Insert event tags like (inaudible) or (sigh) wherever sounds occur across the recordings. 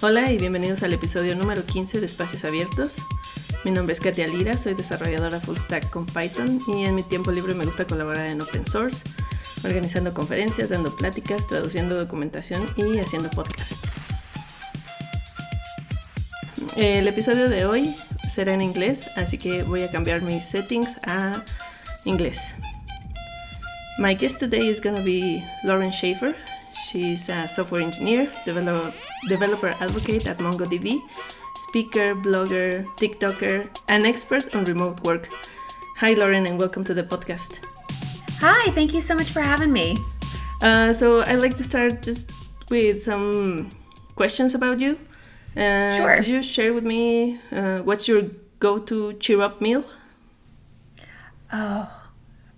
Hola y bienvenidos al episodio número 15 de Espacios Abiertos. Mi nombre es Katia Lira, soy desarrolladora full stack con Python y en mi tiempo libre me gusta colaborar en open source, organizando conferencias, dando pláticas, traduciendo documentación y haciendo podcast. El episodio de hoy será en inglés, así que voy a cambiar mis settings a inglés. My guest today is going to be Lauren Schaefer. She's a software engineer, develop, developer advocate at MongoDB, speaker, blogger, TikToker, and expert on remote work. Hi, Lauren, and welcome to the podcast. Hi, thank you so much for having me. Uh, so, I'd like to start just with some questions about you. Uh, Sure. Could you share with me uh, what's your go to cheer up meal? Oh,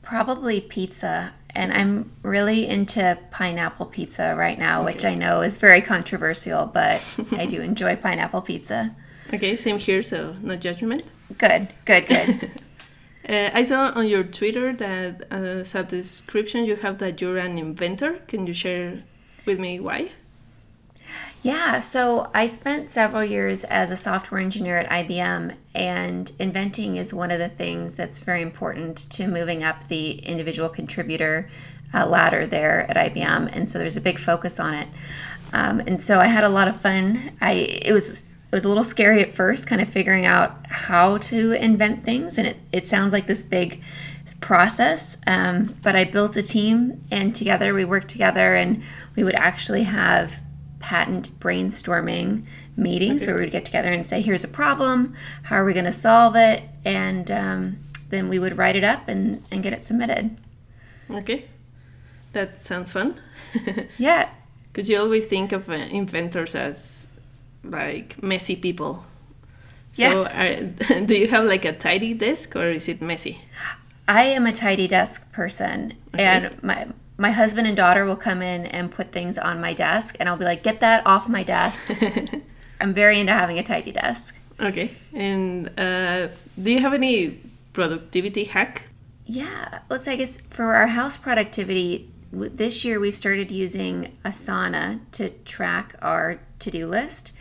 probably pizza. And I'm really into pineapple pizza right now, which I know is very controversial, but I do (laughs) enjoy pineapple pizza. Okay, same here, so no judgment. Good, good, good. (laughs) Uh, I saw on your Twitter that uh, as a description you have that you're an inventor. Can you share with me why? Yeah, so I spent several years as a software engineer at IBM, and inventing is one of the things that's very important to moving up the individual contributor uh, ladder there at IBM, and so there's a big focus on it. Um, and so I had a lot of fun. I it was it was a little scary at first, kind of figuring out how to invent things, and it, it sounds like this big process. Um, but I built a team, and together we worked together, and we would actually have patent brainstorming meetings where we would get together and say, "Here's a problem. How are we going to solve it?" And um, then we would write it up and, and get it submitted. Okay, that sounds fun. (laughs) Yeah, Because you always think of uh, inventors as like messy people. So, are, (laughs) do you have like a tidy desk or is it messy? I am a tidy desk person, and my my husband and daughter will come in and put things on my desk, and I'll be like, "Get that off my desk." (laughs) I'm very into having a tidy desk. Okay, and uh, do you have any productivity hack? Yeah, let's say, I guess for our house productivity this year, we started using Asana to track our to do list.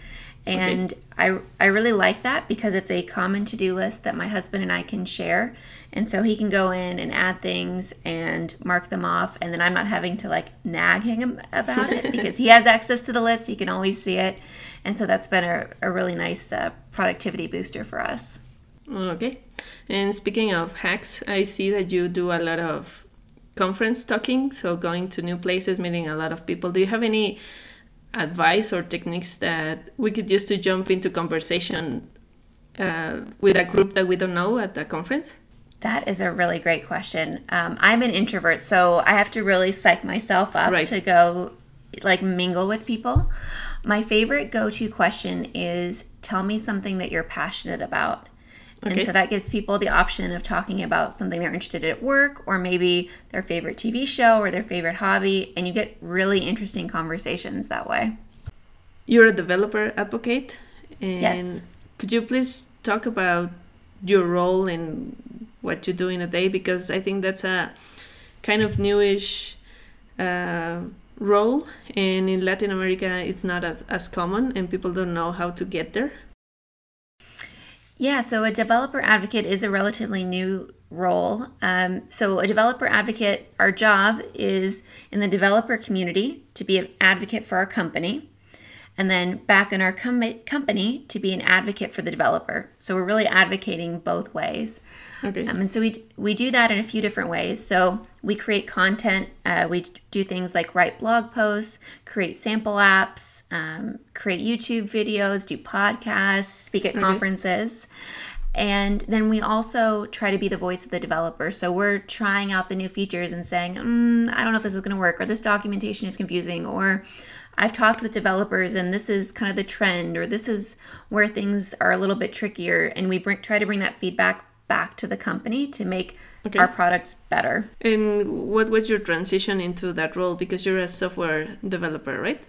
And I, I really like that because it's a common to do list that my husband and I can share. And so he can go in and add things and mark them off. And then I'm not having to like nag him about it because he has access to the list. He can always see it. And so that's been a, a really nice uh, productivity booster for us. Okay, and speaking of hacks, I see that you do a lot of conference talking, so going to new places, meeting a lot of people. Do you have any advice or techniques that we could use to jump into conversation uh, with a group that we don't know at the conference? That is a really great question. Um, I'm an introvert, so I have to really psych myself up Right. to go like mingle with people. My favorite go to question is tell me something that you're passionate about. Okay. And so that gives people the option of talking about something they're interested in at work or maybe their favorite TV show or their favorite hobby. And you get really interesting conversations that way. You're a developer advocate, and Yes. could you please talk about your role and what you do in a day? Because I think that's a kind of newish uh, role, and in Latin America, it's not as, as common, and people don't know how to get there. Yeah, so a developer advocate is a relatively new role. Um, so, a developer advocate, our job is in the developer community to be an advocate for our company, and then back in our com- company to be an advocate for the developer. So, we're really advocating both ways. Okay. Um, and so we, we do that in a few different ways. So we create content. Uh, we do things like write blog posts, create sample apps, um, create YouTube videos, do podcasts, speak at conferences. And then we also try to be the voice of the developer. So we're trying out the new features and saying, mm, I don't know if this is going to work, or this documentation is confusing, or I've talked with developers and this is kind of the trend, or this is where things are a little bit trickier. And we bring, try to bring that feedback back to the company to make Okay. our products better. And what was your transition into that role? Because you're a software developer, right?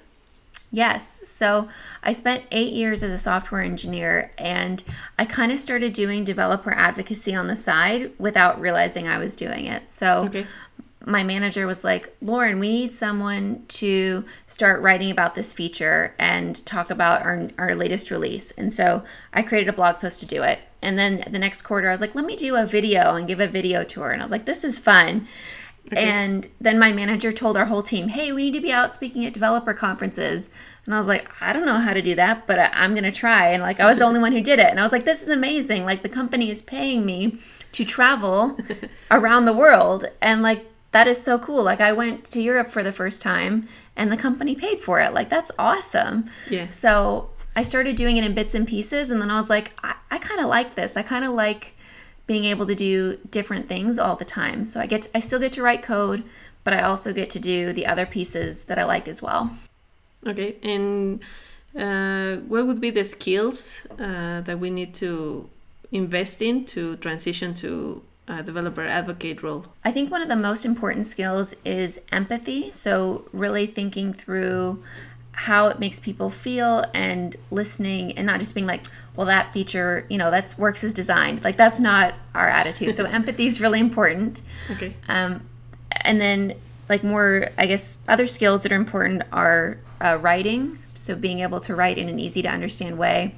Yes. So I spent eight years as a software engineer and I kind of started doing developer advocacy on the side without realizing I was doing it. So Okay. My manager was like, Lauren, we need someone to start writing about this feature and talk about our, our latest release. And so I created a blog post to do it. And then the next quarter, I was like, let me do a video and give a video tour. And I was like, this is fun. Okay. And then my manager told our whole team, hey, we need to be out speaking at developer conferences. And I was like, I don't know how to do that, but I, am going to try. And like, I was the only one who did it. And I was like, this is amazing. Like, the company is paying me to travel (laughs) around the world. And like, that is so cool. Like I went to Europe for the first time and the company paid for it. Like that's awesome. Yeah. So I started doing it in bits and pieces and then I was like, I, I kind of like this. I kind of like being able to do different things all the time. So I get to, I still get to write code, but I also get to do the other pieces that I like as well. Okay. And uh, what would be the skills uh, that we need to invest in to transition to uh, developer advocate role? I think one of the most important skills is empathy. So, really thinking through how it makes people feel and listening and not just being like, well, that feature, you know, that's works as designed. Like, that's not our attitude. So, (laughs) empathy is really important. Okay. Um, and then, like, more, I guess, other skills that are important are uh, writing. So, being able to write in an easy to understand way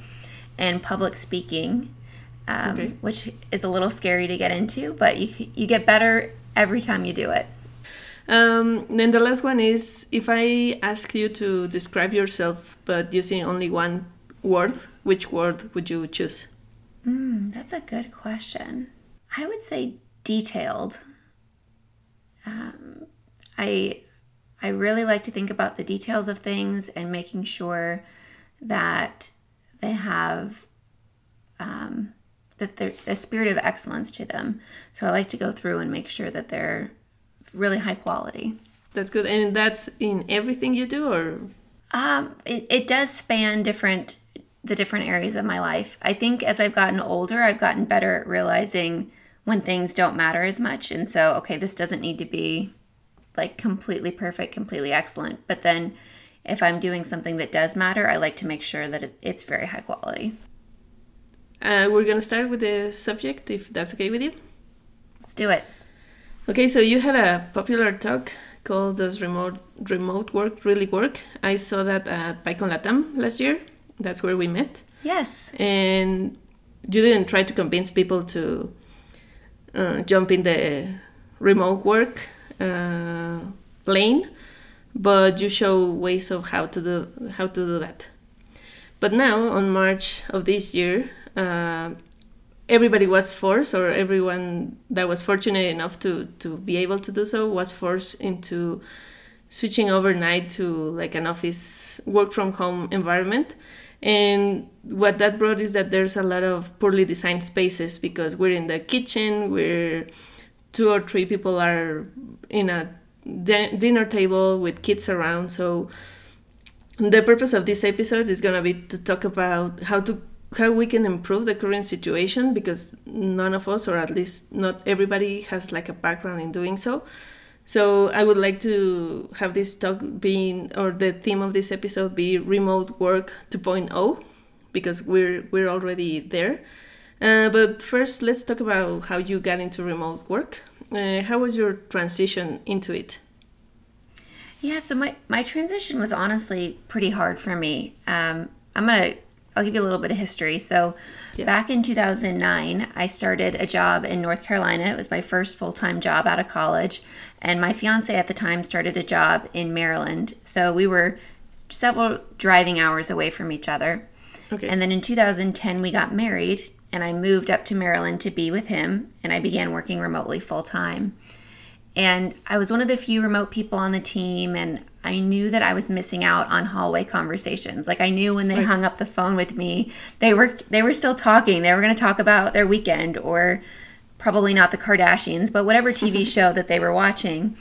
and public speaking um, okay. which is a little scary to get into, but you, you get better every time you do it. Um, then the last one is if I ask you to describe yourself but using only one word, which word would you choose? Mm, that's a good question. I would say detailed. Um, I I really like to think about the details of things and making sure that they have um, that there's a spirit of excellence to them. So I like to go through and make sure that they're really high quality. That's good. And that's in everything you do or um it, it does span different the different areas of my life. I think as I've gotten older, I've gotten better at realizing when things don't matter as much. And so, okay, this doesn't need to be like completely perfect, completely excellent. But then if I'm doing something that does matter, I like to make sure that it, it's very high quality. Uh, we're gonna start with the subject, if that's okay with you. Let's do it. Okay, so you had a popular talk called "Does remote remote work really work?" I saw that at PyCon Latam last year. That's where we met. Yes. And you didn't try to convince people to uh, jump in the remote work uh, lane, but you show ways of how to do how to do that. But now, on March of this year, uh, everybody was forced, or everyone that was fortunate enough to to be able to do so was forced into switching overnight to like an office work from home environment. And what that brought is that there's a lot of poorly designed spaces because we're in the kitchen, we're two or three people are in a dinner table with kids around. So the purpose of this episode is going to be to talk about how to how we can improve the current situation because none of us or at least not everybody has like a background in doing so. So i would like to have this talk being or the theme of this episode be remote work 2.0 because we're we're already there. Uh, but first let's talk about how you got into remote work. Uh, how was your transition into it? Yeah so my my transition was honestly pretty hard for me. Um, i'm gonna I'll give you a little bit of history. So, yeah. back in 2009, I started a job in North Carolina. It was my first full time job out of college. And my fiance at the time started a job in Maryland. So, we were several driving hours away from each other. Okay. And then in 2010, we got married, and I moved up to Maryland to be with him, and I began working remotely full time. And I was one of the few remote people on the team, and I knew that I was missing out on hallway conversations. Like I knew when they hung up the phone with me, they were they were still talking. They were going to talk about their weekend or probably not the Kardashians, but whatever (laughs) TV show that they were watching.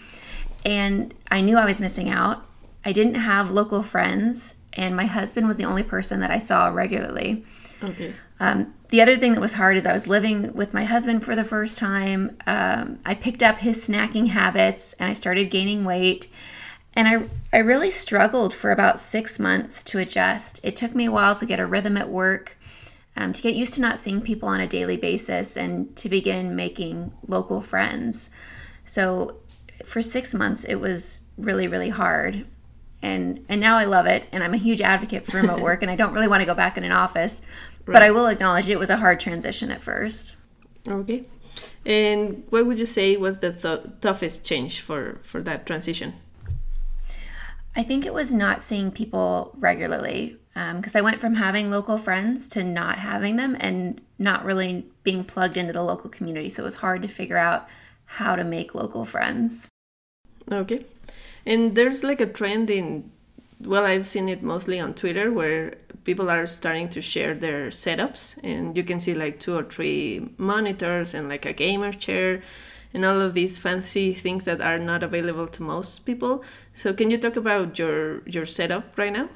And I knew I was missing out. I didn't have local friends, and my husband was the only person that I saw regularly. Okay. Um, the other thing that was hard is I was living with my husband for the first time. Um, I picked up his snacking habits and I started gaining weight. And I, I really struggled for about six months to adjust. It took me a while to get a rhythm at work, um, to get used to not seeing people on a daily basis, and to begin making local friends. So for six months it was really really hard and and now i love it and i'm a huge advocate for remote (laughs) work and i don't really want to go back in an office right. but i will acknowledge it was a hard transition at first okay and what would you say was the th- toughest change for for that transition i think it was not seeing people regularly because um, I went from having local friends to not having them and not really being plugged into the local community. So it was hard to figure out how to make local friends. Okay. And there's like a trend in, well, I've seen it mostly on Twitter where people are starting to share their setups and you can see like two or three monitors and like a gamer chair and all of these fancy things that are not available to most people. So can you talk about your your setup right now?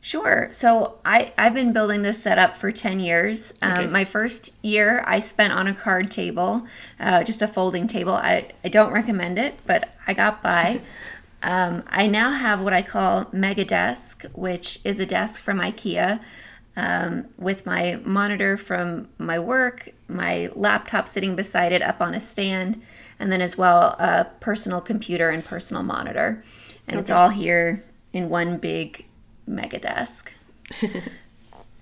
Sure. So I, I've been building this setup for 10 years. Um. My first year I spent on a card table, uh, just a folding table. I, I don't recommend it, but I got by. (laughs) um, I now have what I call Mega Desk, which is a desk from IKEA um, with my monitor from my work, my laptop sitting beside it up on a stand, and then as well a personal computer and personal monitor. And okay. it's all here in one big mega desk.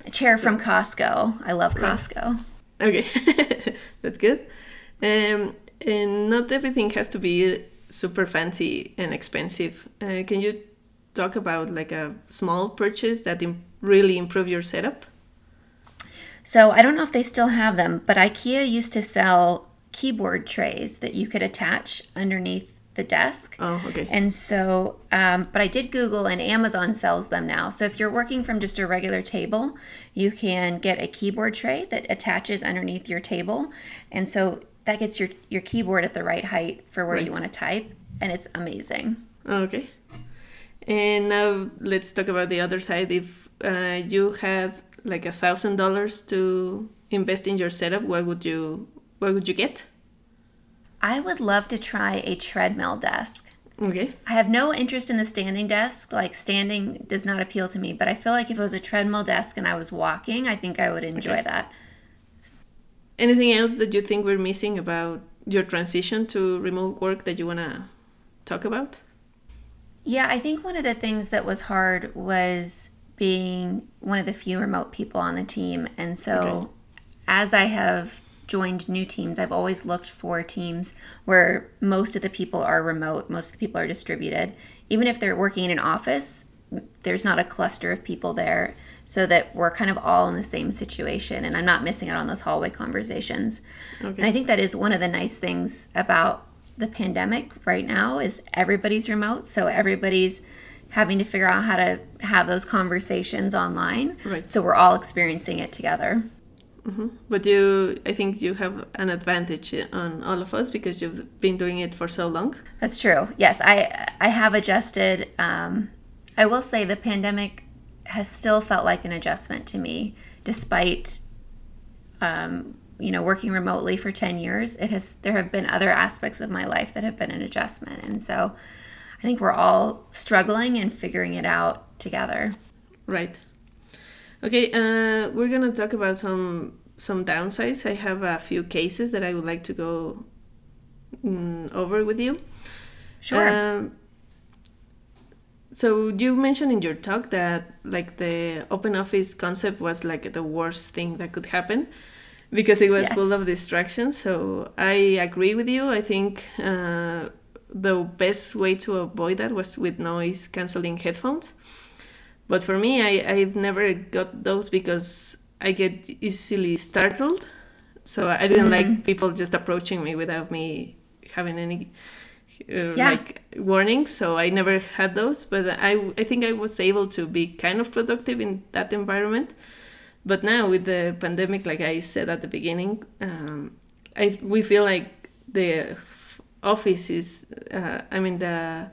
a (laughs) chair from Costco. I love Costco. Okay, (laughs) that's good. Um, and not everything has to be super fancy and expensive. Uh, can you talk about like a small purchase that Im- really improve your setup? So I don't know if they still have them, but IKEA used to sell keyboard trays that you could attach underneath the desk. Oh, okay. And so, um, but I did Google and Amazon sells them now. So if you're working from just a regular table, you can get a keyboard tray that attaches underneath your table. And so that gets your, your keyboard at the right height for where right. you want to type. And it's amazing. Okay. And now let's talk about the other side. If uh, you had like a thousand dollars to invest in your setup, what would you what would you get? I would love to try a treadmill desk. Okay. I have no interest in the standing desk. Like standing does not appeal to me, but I feel like if it was a treadmill desk and I was walking, I think I would enjoy okay. that. Anything else that you think we're missing about your transition to remote work that you want to talk about? Yeah, I think one of the things that was hard was being one of the few remote people on the team. And so okay. as I have joined new teams, I've always looked for teams where most of the people are remote, most of the people are distributed. Even if they're working in an office, there's not a cluster of people there so that we're kind of all in the same situation and I'm not missing out on those hallway conversations. Okay. And I think that is one of the nice things about the pandemic right now is everybody's remote, so everybody's having to figure out how to have those conversations online. Right. So we're all experiencing it together. Mm-hmm. But you, I think you have an advantage on all of us because you've been doing it for so long. That's true. Yes, I I have adjusted. Um, I will say the pandemic has still felt like an adjustment to me, despite um, you know working remotely for 10 years it has there have been other aspects of my life that have been an adjustment and so i think we're all struggling and figuring it out together right Okay, uh, we're gonna talk about some some downsides. I have a few cases that I would like to go mm, over with you. Sure. Um, so you mentioned in your talk that like the open office concept was like the worst thing that could happen because it was yes. full of distractions. So I agree with you. I think uh, the best way to avoid that was with noise canceling headphones. But for me, I, I've never got those because I get easily startled. So I didn't mm-hmm. like people just approaching me without me having any uh, yeah. like warnings. So I never had those. But I, I think I was able to be kind of productive in that environment. But now with the pandemic, like I said at the beginning, um, I we feel like the office is, uh, I mean the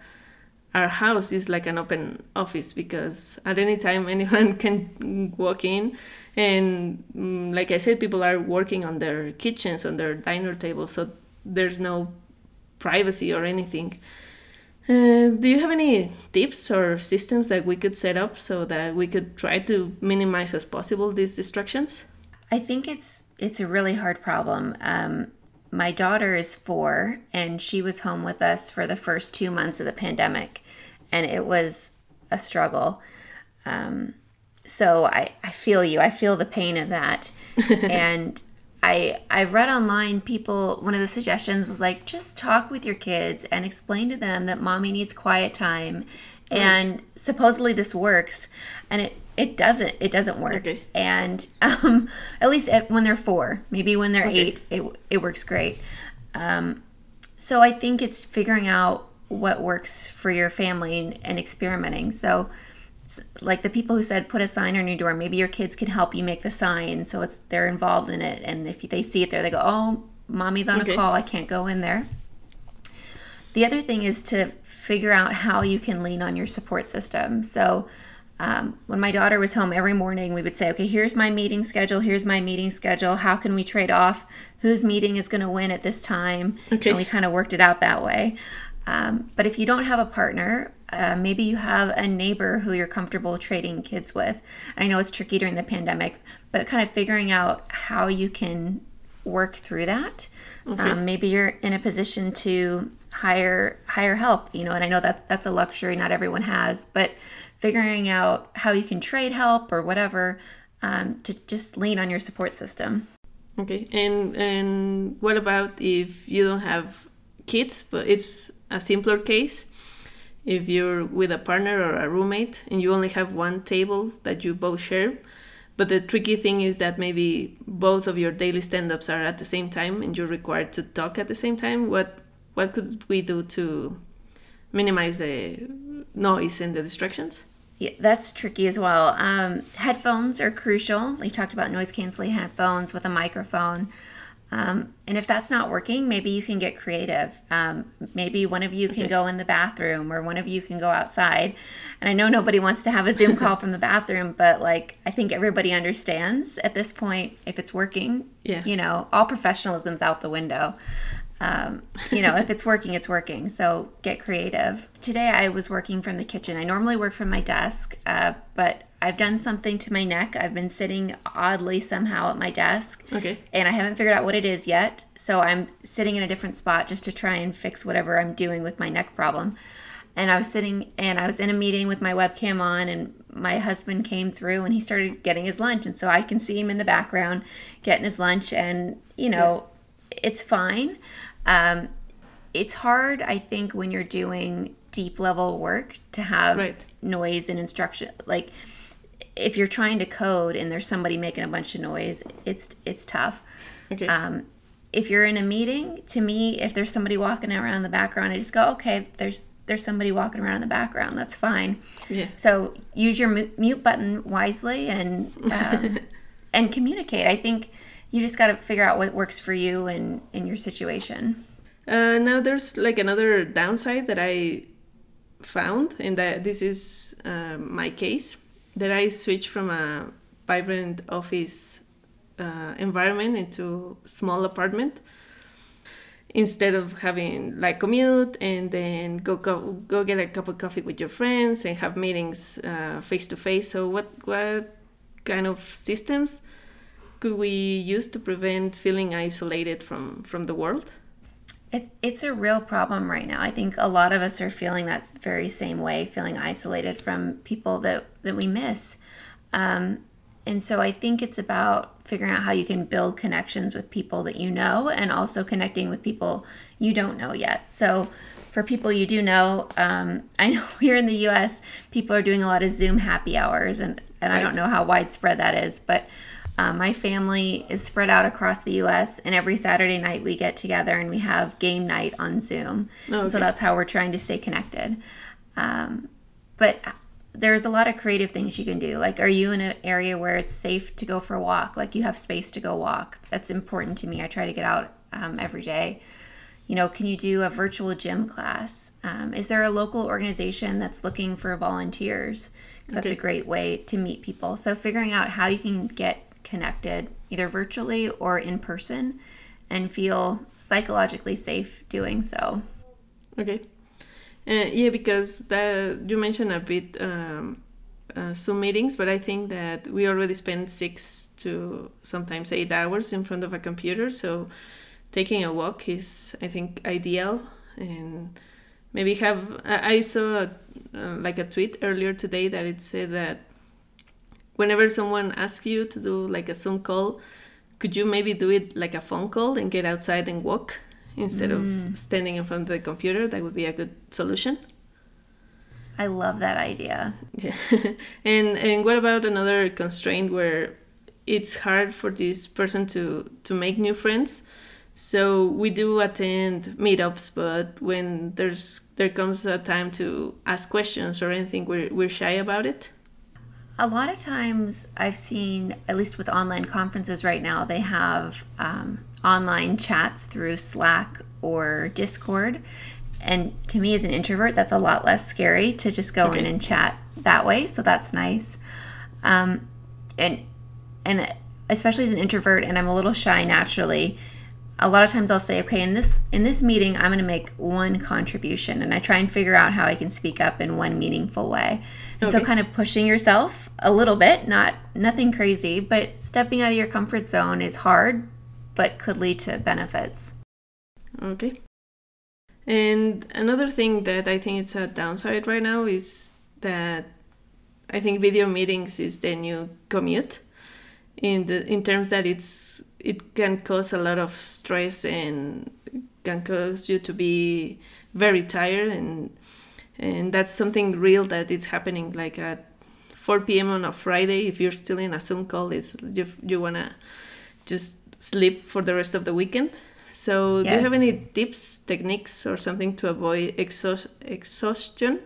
our house is like an open office because at any time (laughs) anyone can walk in and mm, like i said people are working on their kitchens on their diner tables so there's no privacy or anything uh, do you have any tips or systems that we could set up so that we could try to minimize as possible these distractions i think it's it's a really hard problem um, my daughter is four, and she was home with us for the first two months of the pandemic, and it was a struggle. Um, so I, I feel you. I feel the pain of that. (laughs) and I I read online people one of the suggestions was like just talk with your kids and explain to them that mommy needs quiet time and supposedly this works and it it doesn't it doesn't work Okay. and um, at least at, when they're four maybe when they're Okay. eight it, it works great um, so i think it's figuring out what works for your family and, and experimenting so like the people who said put a sign on your door maybe your kids can help you make the sign so it's they're involved in it and if they see it there they go oh mommy's on Okay. a call i can't go in there the other thing is to figure out how you can lean on your support system. So, um, when my daughter was home every morning, we would say, okay, here's my meeting schedule, here's my meeting schedule. How can we trade off? Whose meeting is going to win at this time? Okay. And we kind of worked it out that way. Um, but if you don't have a partner, uh, maybe you have a neighbor who you're comfortable trading kids with. I know it's tricky during the pandemic, but kind of figuring out how you can work through that. Um, maybe you're in a position to hire hire help, you know, and I know that's that's a luxury not everyone has, but figuring out how you can trade help or whatever um, to just lean on your support system. Okay, and and what about if you don't have kids, but it's a simpler case? If you're with a partner or a roommate and you only have one table that you both share, but the tricky thing is that maybe both of your daily stand-ups are at the same time and you're required to talk at the same time. What what could we do to minimize the noise and the distractions? Yeah, that's tricky as well. Um, headphones are crucial. We talked about noise canceling headphones with a microphone. Um, and if that's not working, maybe you can get creative. Um, maybe one of you can Okay. go in the bathroom or one of you can go outside. And I know nobody wants to have a Zoom call from the bathroom, but like I think everybody understands at this point if it's working. Yeah. You know, all professionalism's out the window. Um, you know, if it's working, it's working. So get creative. Today I was working from the kitchen. I normally work from my desk, uh, but I've done something to my neck. I've been sitting oddly somehow at my desk Okay. and I haven't figured out what it is yet. So I'm sitting in a different spot just to try and fix whatever I'm doing with my neck problem. And I was sitting and I was in a meeting with my webcam on, and my husband came through and he started getting his lunch. And so I can see him in the background getting his lunch, and you know, it's fine. Um, it's hard, I think, when you're doing deep level work to have Right. noise and instruction. Like if you're trying to code and there's somebody making a bunch of noise, it's it's tough. Okay. Um, if you're in a meeting, to me, if there's somebody walking around in the background, I just go, okay, there's there's somebody walking around in the background. That's fine. yeah. So use your mute button wisely and um, (laughs) and communicate. I think you just got to figure out what works for you and in your situation. Uh, now there's like another downside that I found, and that this is uh, my case, that I switched from a vibrant office uh, environment into small apartment instead of having like commute and then go go, go get a cup of coffee with your friends and have meetings face to face. So what what kind of systems could we use to prevent feeling isolated from from the world? It's it's a real problem right now. I think a lot of us are feeling that very same way, feeling isolated from people that that we miss. Um, and so I think it's about figuring out how you can build connections with people that you know, and also connecting with people you don't know yet. So for people you do know, um, (laughs) I know here in the U.S. people are doing a lot of Zoom happy hours, and and I don't know how widespread that is, but um, my family is spread out across the U.S. and every Saturday night we get together and we have game night on Zoom. Oh, And So that's how we're trying to stay connected. Um, but there's a lot of creative things you can do. Like, are you in an area where it's safe to go for a walk? Like, you have space to go walk. That's important to me. I try to get out um, every day. You know, can you do a virtual gym class? Um, is there a local organization that's looking for volunteers? Because that's a great way to meet people. So, figuring out how you can get connected either virtually or in person and feel psychologically safe doing so. Okay. Uh, yeah, because you mentioned a bit um, uh, Zoom meetings, but I think that we already spend six to sometimes eight hours in front of a computer. So taking a walk is, I think, ideal. And maybe have, I saw uh, like a tweet earlier today that it said that whenever someone asks you to do like a Zoom call, could you maybe do it like a phone call and get outside and walk instead mm. of standing in front of the computer? That would be a good solution. I love that idea. Yeah. (laughs) and and what about another constraint where it's hard for this person to to make new friends? So we do attend meetups, but when there's there comes a time to ask questions or anything, we're we're shy about it. A lot of times, I've seen, at least with online conferences right now, they have um, online chats through Slack or Discord. And to me, as an introvert, that's a lot less scary to just go okay. in and chat that way. So that's nice. Um, and and especially as an introvert, and I'm a little shy naturally. A lot of times I'll say, okay, in this in this meeting, I'm going to make one contribution, and I try and figure out how I can speak up in one meaningful way. And okay. so, kind of pushing yourself a little bit, not nothing crazy, but stepping out of your comfort zone is hard, but could lead to benefits. Okay. And another thing that I think it's a downside right now is that I think video meetings is the new commute in the in terms that it's it can cause a lot of stress and can cause you to be very tired and and that's something real that is happening like at 4 p.m. on a Friday if you're still in a Zoom call is you, you want to just sleep for the rest of the weekend so, yes. do you have any tips, techniques, or something to avoid exhaust- exhaustion?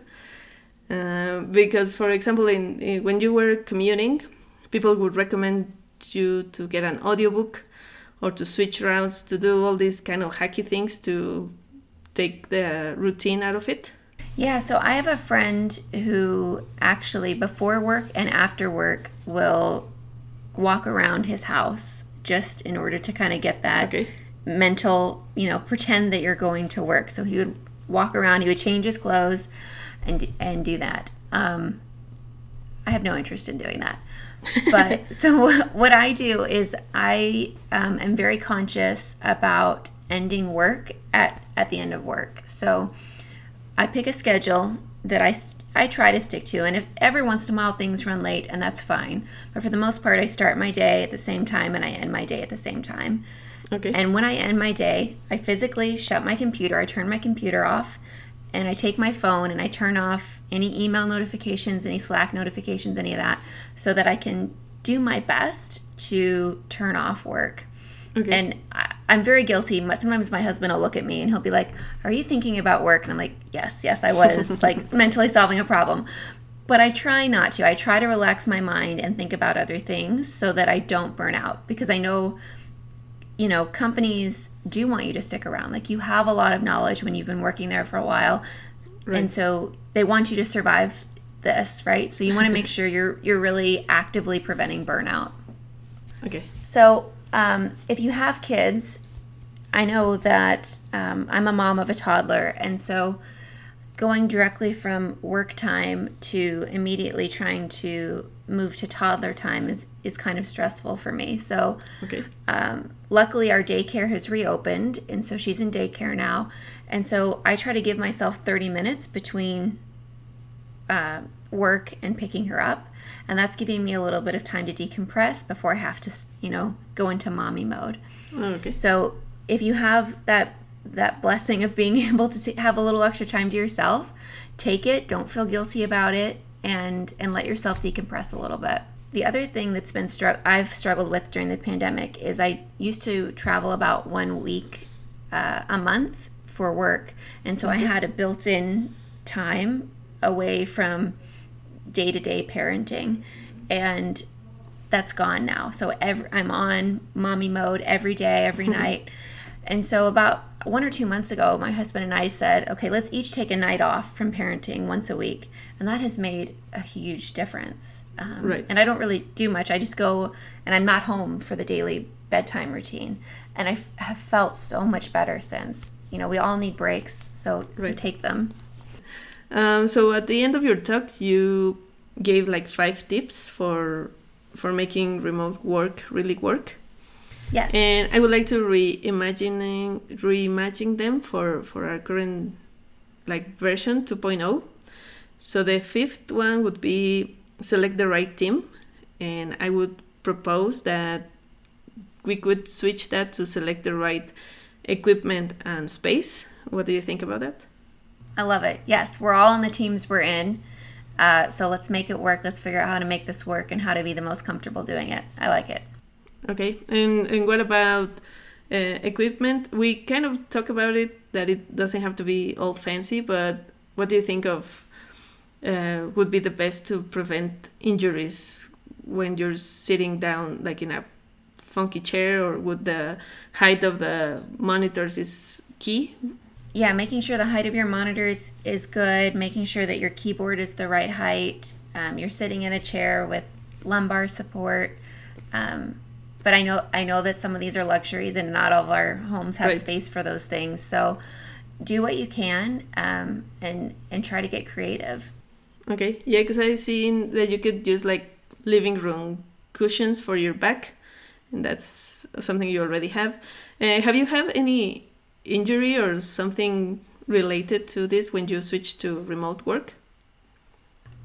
Uh, because, for example, in, in, when you were commuting, people would recommend you to get an audiobook or to switch routes to do all these kind of hacky things to take the routine out of it. Yeah, so I have a friend who actually, before work and after work, will walk around his house just in order to kind of get that. Okay mental, you know, pretend that you're going to work. So he would walk around, he would change his clothes and and do that. Um, I have no interest in doing that. But (laughs) so what I do is I um, am very conscious about ending work at at the end of work. So I pick a schedule that I I try to stick to, and if every once in a while things run late, and that's fine. But for the most part, I start my day at the same time and I end my day at the same time. Okay. And when I end my day, I physically shut my computer, I turn my computer off, and I take my phone and I turn off any email notifications, any Slack notifications, any of that, so that I can do my best to turn off work. Okay. And I, am very guilty. Sometimes my husband will look at me and he'll be like, Are you thinking about work? And I'm like, Yes, yes, I was, (laughs) like mentally solving a problem. But I try not to. I try to relax my mind and think about other things so that I don't burn out because I know you know, companies do want you to stick around. Like you have a lot of knowledge when you've been working there for a while. Right. And so they want you to survive this, right? So you want to make (laughs) sure you're you're really actively preventing burnout. Okay. So um, if you have kids, I know that um, I'm a mom of a toddler, and so going directly from work time to immediately trying to move to toddler time is is kind of stressful for me. So, okay. Um, luckily, our daycare has reopened, and so she's in daycare now. And so I try to give myself 30 minutes between uh, work and picking her up, and that's giving me a little bit of time to decompress before I have to, you know, go into mommy mode. Oh, okay. So if you have that that blessing of being (laughs) able to t- have a little extra time to yourself, take it. Don't feel guilty about it and and let yourself decompress a little bit. The other thing that's been str- I've struggled with during the pandemic is I used to travel about one week uh, a month for work, and so mm-hmm. I had a built-in time away from day-to-day parenting, and that's gone now. So every, I'm on mommy mode every day, every (laughs) night. And so about one or two months ago, my husband and I said, okay, let's each take a night off from parenting once a week. And that has made a huge difference. Um, right. And I don't really do much. I just go and I'm not home for the daily bedtime routine. And I f- have felt so much better since. You know, we all need breaks, so, right. so take them. Um, so at the end of your talk, you gave like five tips for for making remote work really work. Yes. And I would like to reimagining reimagine them for for our current like version 2.0. So the fifth one would be select the right team, and I would propose that we could switch that to select the right equipment and space. What do you think about that? I love it. Yes, we're all on the teams we're in. Uh, so let's make it work. Let's figure out how to make this work and how to be the most comfortable doing it. I like it. Okay. And, and what about uh, equipment? We kind of talk about it that it doesn't have to be all fancy, but what do you think of uh, would be the best to prevent injuries when you're sitting down, like in a funky chair, or would the height of the monitors is key? Yeah, making sure the height of your monitors is good, making sure that your keyboard is the right height. Um, you're sitting in a chair with lumbar support. Um, but I know I know that some of these are luxuries, and not all of our homes have Right. space for those things. So do what you can, um, and and try to get creative. Okay, yeah, because I've seen that you could use like living room cushions for your back, and that's something you already have. Uh, have you had any injury or something related to this when you switched to remote work?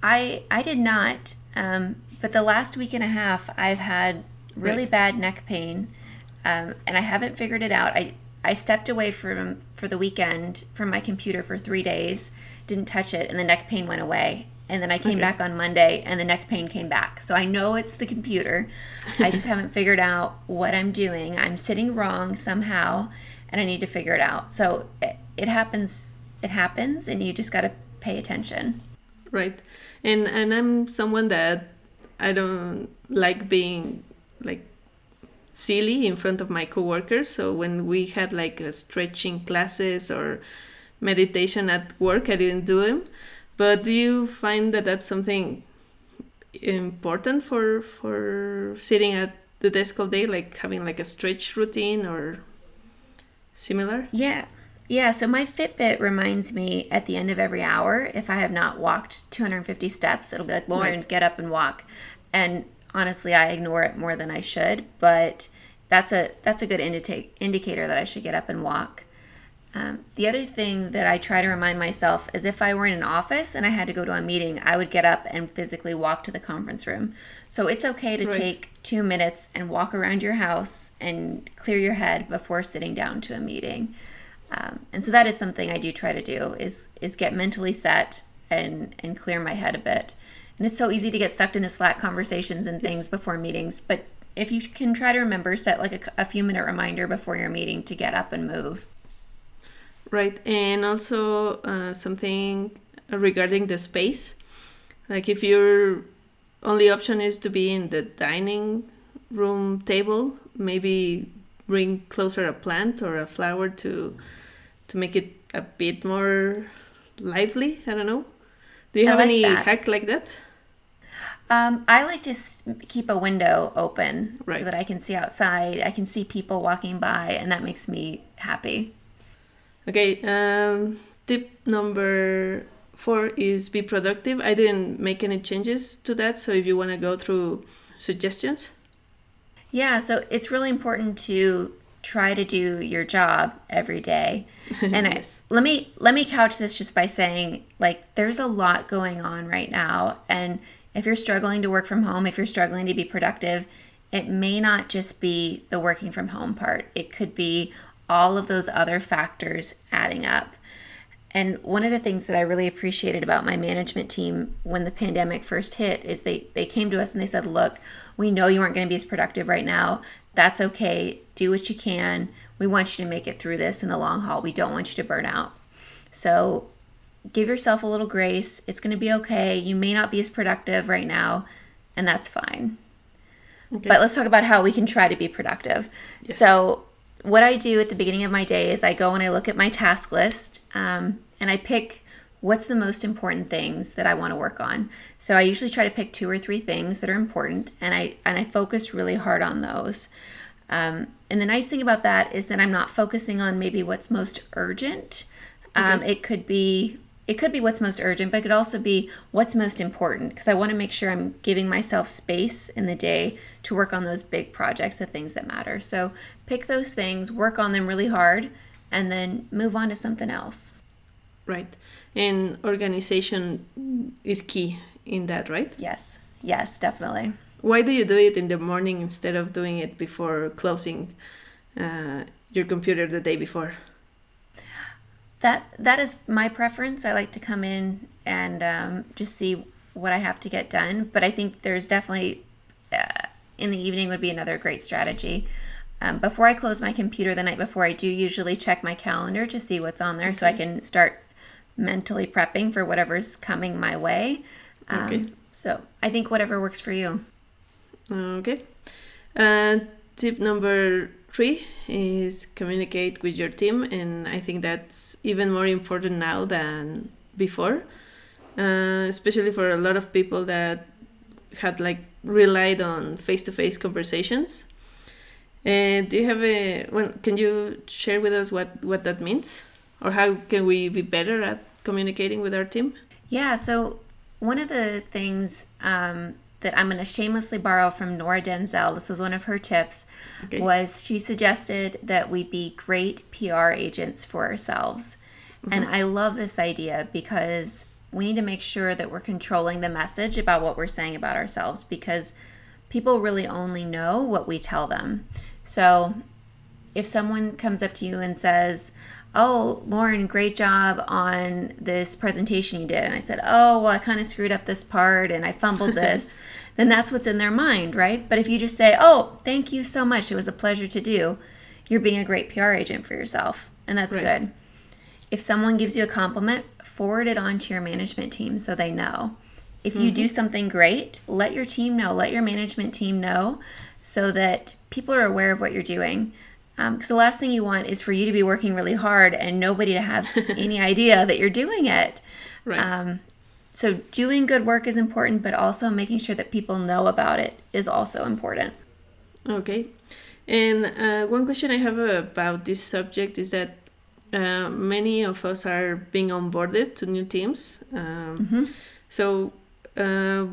I I did not, um, but the last week and a half I've had really Right. bad neck pain, um, and I haven't figured it out. I I stepped away from for the weekend from my computer for three days, didn't touch it, and the neck pain went away. And then I came Okay. back on Monday, and the neck pain came back. So I know it's the computer. I just (laughs) haven't figured out what I'm doing. I'm sitting wrong somehow, and I need to figure it out. So it, it happens. It happens, and you just got to pay attention. Right, and and I'm someone that I don't like being like silly in front of my coworkers. So when we had like a stretching classes or meditation at work, I didn't do them. But do you find that that's something important for for sitting at the desk all day, like having like a stretch routine or similar? Yeah. Yeah, so my Fitbit reminds me at the end of every hour if I have not walked 250 steps, it'll be like, Lauren, Right. get up and walk. And honestly, I ignore it more than I should, but that's a that's a good indica- indicator that I should get up and walk. Um, the other thing that I try to remind myself is if I were in an office and I had to go to a meeting, I would get up and physically walk to the conference room. So it's okay to Right. take two minutes and walk around your house and clear your head before sitting down to a meeting. Um, and so that is something I do try to do is is get mentally set and and clear my head a bit. And it's so easy to get sucked into Slack conversations and things before meetings, but if you can try to remember, set like a, a few minute reminder before your meeting to get up and move. Right, and also uh, something regarding the space. Like if your only option is to be in the dining room table, maybe bring closer a plant or a flower to to make it a bit more lively. I don't know. Do you I have like any that. hack like that? Um, I like to keep a window open Right. so that I can see outside. I can see people walking by, and that makes me happy. Okay, um, tip number four is be productive. I didn't make any changes to that, so if you want to go through suggestions. Yeah, so it's really important to try to do your job every day. (laughs) And Yes. I, let me let me couch this just by saying like there's a lot going on right now and if you're struggling to work from home, if you're struggling to be productive, it may not just be the working from home part. It could be all of those other factors adding up. And one of the things that I really appreciated about my management team when the pandemic first hit is they, they came to us and they said, Look, we know you aren't going to be as productive right now. That's okay. Do what you can. We want you to make it through this in the long haul. We don't want you to burn out. So give yourself a little grace. It's going to be okay. You may not be as productive right now, and that's fine. Okay. But let's talk about how we can try to be productive. Yes. So, what I do at the beginning of my day is I go and I look at my task list um, and I pick what's the most important things that I want to work on. So I usually try to pick two or three things that are important, and I and I focus really hard on those. Um, and the nice thing about that is that I'm not focusing on maybe what's most urgent. Um, it could be it could be what's most urgent, but it could also be what's most important because I want to make sure I'm giving myself space in the day to work on those big projects, the things that matter. So pick those things, work on them really hard, and then move on to something else. Right. And organization is key in that, right? Yes. Yes, definitely. Why do you do it in the morning instead of doing it before closing uh, your computer the day before? That that is my preference. I like to come in and um, just see what I have to get done. But I think there's definitely uh, in the evening would be another great strategy. Um, before I close my computer the night before, I do usually check my calendar to see what's on there okay. so I can start mentally prepping for whatever's coming my way. Um, okay. So I think whatever works for you. Okay. Uh, tip number three is communicate with your team and i think that's even more important now than before. Uh, especially for a lot of people that had like relied on face-to-face conversations. And uh, do you have a well, can you share with us what what that means? Or how can we be better at communicating with our team? Yeah so one of the things um, that I'm going to shamelessly borrow from Nora Denzel. This was one of her tips. Okay. Was she suggested that we be great PR agents for ourselves. Mm-hmm. And I love this idea because we need to make sure that we're controlling the message about what we're saying about ourselves because people really only know what we tell them. So if someone comes up to you and says, oh, Lauren, great job on this presentation you did. And I said, oh, well, I kind of screwed up this part and I fumbled this. (laughs) then that's what's in their mind, right? But if you just say, oh, thank you so much, it was a pleasure to do, you're being a great PR agent for yourself. And that's right. good. If someone gives you a compliment, forward it on to your management team so they know. If you mm-hmm. do something great, let your team know, let your management team know so that people are aware of what you're doing because um, the last thing you want is for you to be working really hard and nobody to have (laughs) any idea that you're doing it. Right. Um, so doing good work is important, but also making sure that people know about it is also important. Okay. And uh, one question I have about this subject is that uh, many of us are being onboarded to new teams. Um, mm-hmm. So uh,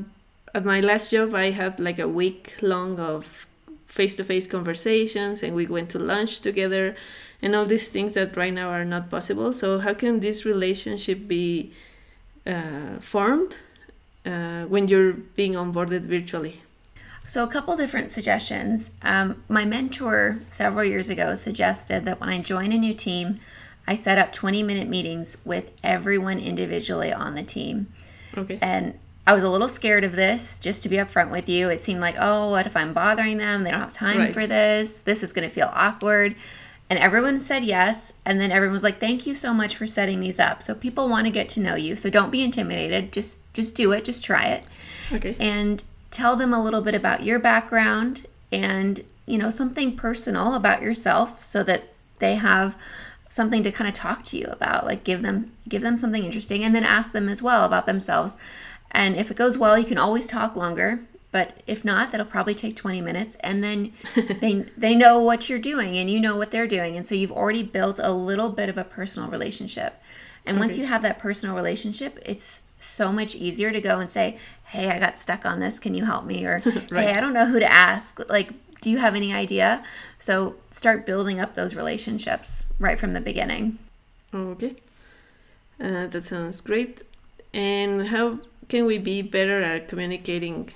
at my last job, I had like a week long of face to face conversations and we went to lunch together and all these things that right now are not possible. So, how can this relationship be uh, formed uh, when you're being onboarded virtually? So, a couple different suggestions. Um, my mentor several years ago suggested that when I join a new team, I set up 20 minute meetings with everyone individually on the team. Okay. And I was a little scared of this, just to be upfront with you. It seemed like, oh, what if I'm bothering them? They don't have time right. for this. This is going to feel awkward. And everyone said yes. And then everyone was like, thank you so much for setting these up. So people want to get to know you. So don't be intimidated. Just just do it. Just try it. Okay. And tell them a little bit about your background and, you know, something personal about yourself so that they have something to kind of talk to you about. Like give them give them something interesting and then ask them as well about themselves. And if it goes well, you can always talk longer. But if not, that'll probably take 20 minutes. And then (laughs) they, they know what you're doing and you know what they're doing. And so you've already built a little bit of a personal relationship. And okay. once you have that personal relationship, it's so much easier to go and say, Hey, I got stuck on this. Can you help me? Or, (laughs) right. Hey, I don't know who to ask. Like, do you have any idea? So start building up those relationships right from the beginning. Okay. Uh, that sounds great. And how can we be better at communicating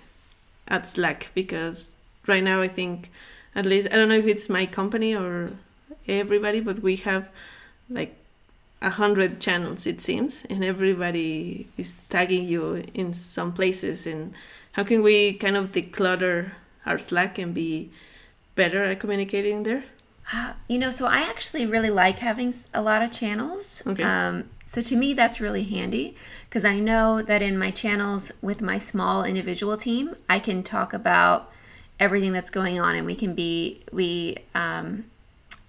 at Slack? Because right now, I think, at least, I don't know if it's my company or everybody, but we have like a hundred channels, it seems, and everybody is tagging you in some places. And how can we kind of declutter our Slack and be better at communicating there? Uh, you know, so I actually really like having a lot of channels. Okay. Um, so to me, that's really handy because I know that in my channels with my small individual team, I can talk about everything that's going on, and we can be we um,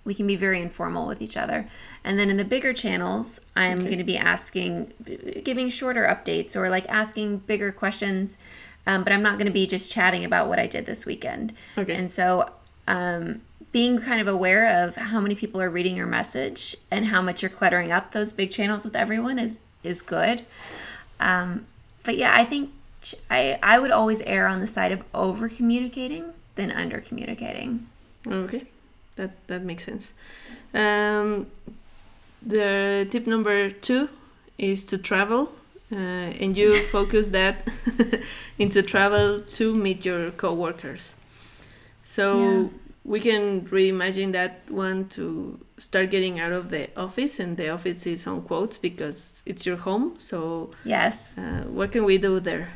we can be very informal with each other. And then in the bigger channels, I'm okay. going to be asking, giving shorter updates or like asking bigger questions. Um, but I'm not going to be just chatting about what I did this weekend. Okay. And so um, being kind of aware of how many people are reading your message and how much you're cluttering up those big channels with everyone is is good. Um, but yeah, I think I I would always err on the side of over communicating than under communicating. Okay, that that makes sense. Um, the tip number two is to travel, uh, and you (laughs) focus that (laughs) into travel to meet your coworkers. So yeah. We can reimagine that one to start getting out of the office, and the office is on quotes because it's your home. So yes, uh, what can we do there?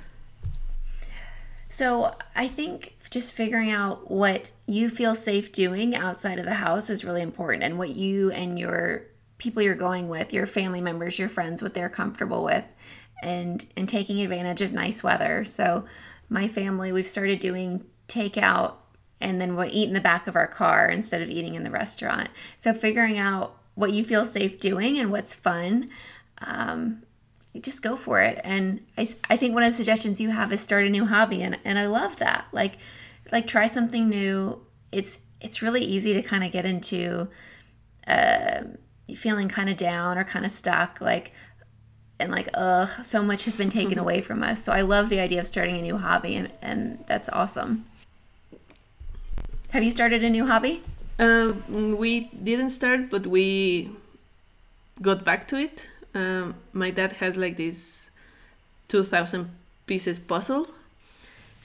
So I think just figuring out what you feel safe doing outside of the house is really important, and what you and your people you're going with, your family members, your friends, what they're comfortable with, and and taking advantage of nice weather. So my family, we've started doing takeout and then we'll eat in the back of our car instead of eating in the restaurant. So figuring out what you feel safe doing and what's fun, um, just go for it. And I, I think one of the suggestions you have is start a new hobby, and, and I love that. Like like try something new. It's it's really easy to kind of get into. Uh, feeling kind of down or kind of stuck like and like ugh so much has been taken mm-hmm. away from us so i love the idea of starting a new hobby and, and that's awesome have you started a new hobby uh, we didn't start but we got back to it um, my dad has like this 2000 pieces puzzle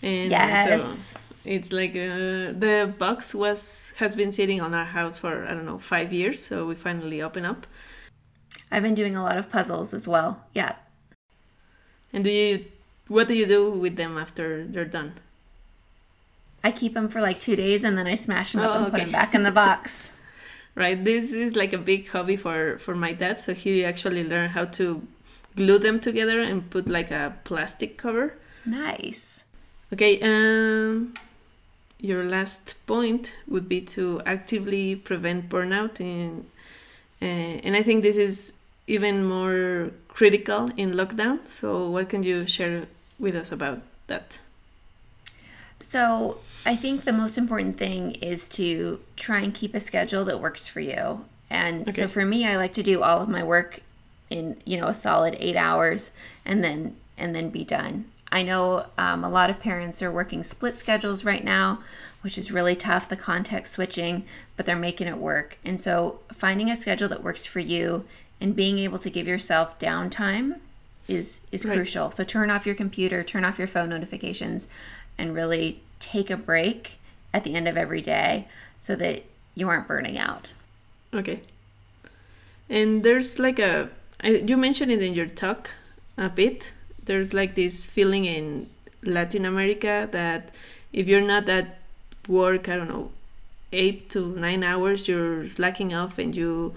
and yes. so it's like uh, the box was has been sitting on our house for I don't know five years, so we finally open up. I've been doing a lot of puzzles as well. Yeah. And do you? What do you do with them after they're done? I keep them for like two days and then I smash them up oh, and okay. put them back in the box. (laughs) right. This is like a big hobby for for my dad. So he actually learned how to glue them together and put like a plastic cover. Nice. Okay. Um your last point would be to actively prevent burnout in uh, and i think this is even more critical in lockdown so what can you share with us about that so i think the most important thing is to try and keep a schedule that works for you and okay. so for me i like to do all of my work in you know a solid eight hours and then and then be done I know um, a lot of parents are working split schedules right now, which is really tough, the context switching, but they're making it work. And so finding a schedule that works for you and being able to give yourself downtime is is right. crucial. So turn off your computer, turn off your phone notifications and really take a break at the end of every day so that you aren't burning out. Okay. And there's like a you mentioned it in your talk a bit there's like this feeling in Latin America that if you're not at work, I don't know, eight to nine hours, you're slacking off and you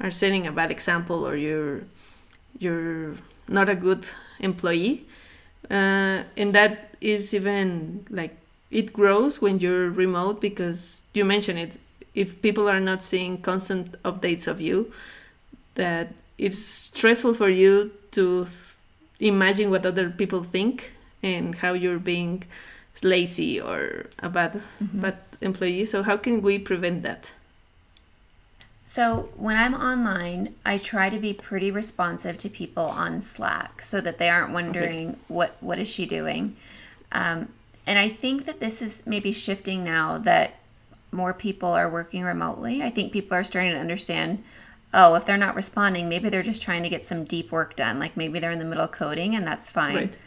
are setting a bad example or you're you're not a good employee. Uh, and that is even like it grows when you're remote because you mentioned it. If people are not seeing constant updates of you, that it's stressful for you to imagine what other people think and how you're being lazy or a bad mm-hmm. bad employee. So how can we prevent that? So when I'm online, I try to be pretty responsive to people on Slack so that they aren't wondering okay. what what is she doing. Um, and I think that this is maybe shifting now that more people are working remotely. I think people are starting to understand oh, if they're not responding, maybe they're just trying to get some deep work done. Like maybe they're in the middle of coding and that's fine. Right.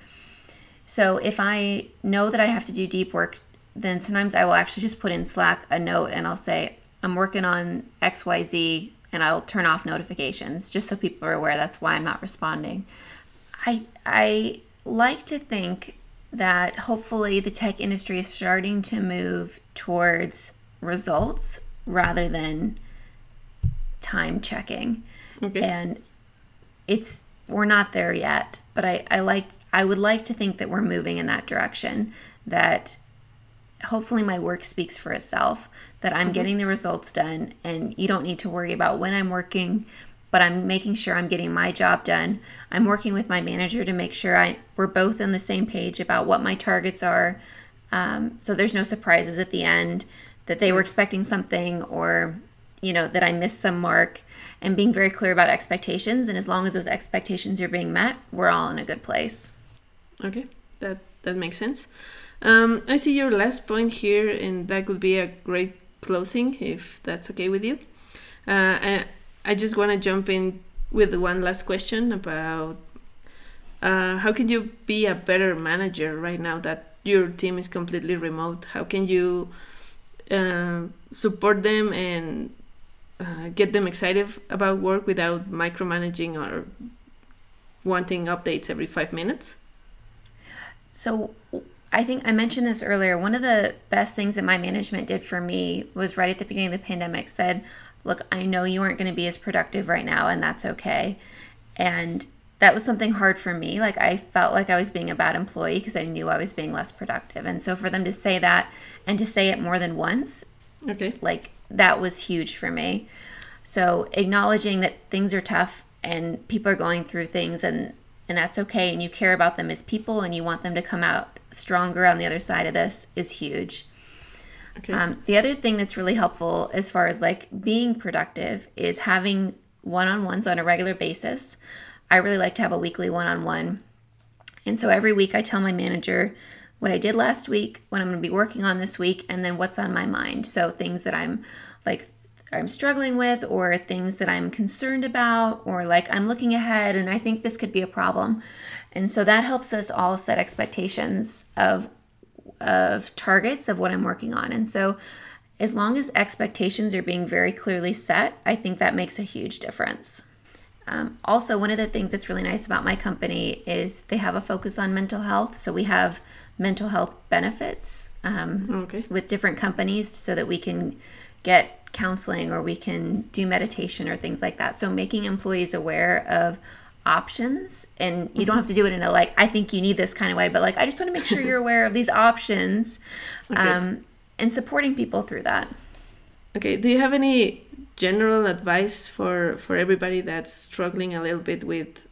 So if I know that I have to do deep work, then sometimes I will actually just put in Slack a note and I'll say, I'm working on XYZ and I'll turn off notifications just so people are aware that's why I'm not responding. I I like to think that hopefully the tech industry is starting to move towards results rather than time checking. Okay. And it's we're not there yet, but I, I like I would like to think that we're moving in that direction. That hopefully my work speaks for itself. That I'm mm-hmm. getting the results done, and you don't need to worry about when I'm working. But I'm making sure I'm getting my job done. I'm working with my manager to make sure I we're both on the same page about what my targets are. Um, so there's no surprises at the end that they were expecting something or you know that I missed some mark. and being very clear about expectations. And as long as those expectations are being met, we're all in a good place. Okay, that that makes sense. Um, I see your last point here, and that would be a great closing if that's okay with you. Uh, I just want to jump in with one last question about uh, how can you be a better manager right now that your team is completely remote? How can you uh, support them and uh, get them excited about work without micromanaging or wanting updates every five minutes? So, I think I mentioned this earlier. One of the best things that my management did for me was right at the beginning of the pandemic said, Look, I know you aren't going to be as productive right now, and that's okay. And that was something hard for me. Like I felt like I was being a bad employee because I knew I was being less productive. And so for them to say that and to say it more than once, okay. Like that was huge for me. So acknowledging that things are tough and people are going through things and and that's okay and you care about them as people and you want them to come out stronger on the other side of this is huge. Okay. Um, the other thing that's really helpful as far as like being productive is having one-on-ones on a regular basis I really like to have a weekly one on one. And so every week I tell my manager what I did last week, what I'm going to be working on this week, and then what's on my mind. So things that I'm like I'm struggling with or things that I'm concerned about or like I'm looking ahead and I think this could be a problem. And so that helps us all set expectations of of targets of what I'm working on. And so as long as expectations are being very clearly set, I think that makes a huge difference. Um, also, one of the things that's really nice about my company is they have a focus on mental health. So we have mental health benefits um, okay. with different companies so that we can get counseling or we can do meditation or things like that. So making employees aware of options and you don't have to do it in a like i think you need this kind of way but like i just want to make sure you're (laughs) aware of these options (laughs) okay. um, and supporting people through that. Okay do you have any general advice for for everybody that's struggling a little bit with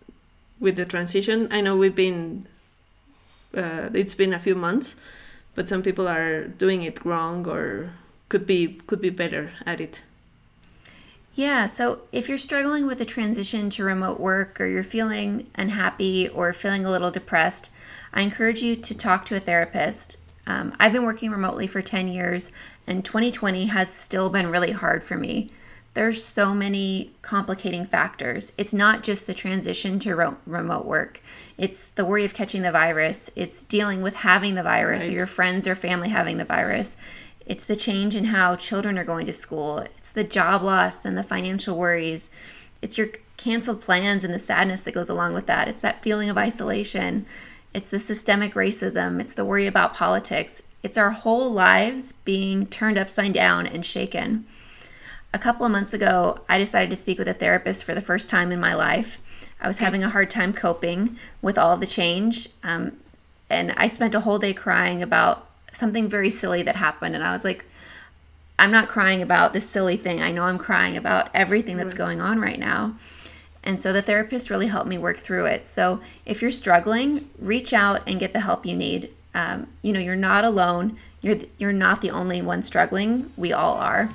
with the transition? I know we've been uh, it's been a few months but some people are doing it wrong or could be could be better at it yeah so if you're struggling with a transition to remote work or you're feeling unhappy or feeling a little depressed i encourage you to talk to a therapist um, i've been working remotely for 10 years and 2020 has still been really hard for me there's so many complicating factors. It's not just the transition to ro- remote work. It's the worry of catching the virus. It's dealing with having the virus right. or your friends or family having the virus. It's the change in how children are going to school. It's the job loss and the financial worries. It's your canceled plans and the sadness that goes along with that. It's that feeling of isolation. It's the systemic racism. It's the worry about politics. It's our whole lives being turned upside down and shaken a couple of months ago, I decided to speak with a therapist for the first time in my life. I was having a hard time coping with all the change. Um, and I spent a whole day crying about something very silly that happened. And I was like, I'm not crying about this silly thing. I know I'm crying about everything that's going on right now. And so the therapist really helped me work through it. So if you're struggling, reach out and get the help you need. Um, you know, you're not alone. You're you're not the only one struggling. We all are.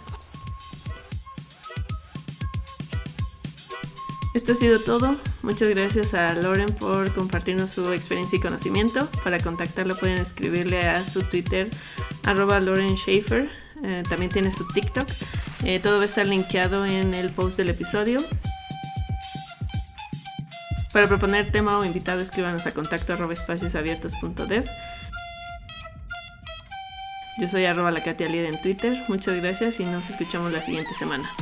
Esto ha sido todo. Muchas gracias a Loren por compartirnos su experiencia y conocimiento. Para contactarlo pueden escribirle a su Twitter arroba Lauren Schaefer. Eh, también tiene su TikTok. Eh, todo va a estar linkeado en el post del episodio. Para proponer tema o invitado, escríbanos a contacto arroba espaciosabiertos.dev. Yo soy arroba la Katia en Twitter. Muchas gracias y nos escuchamos la siguiente semana.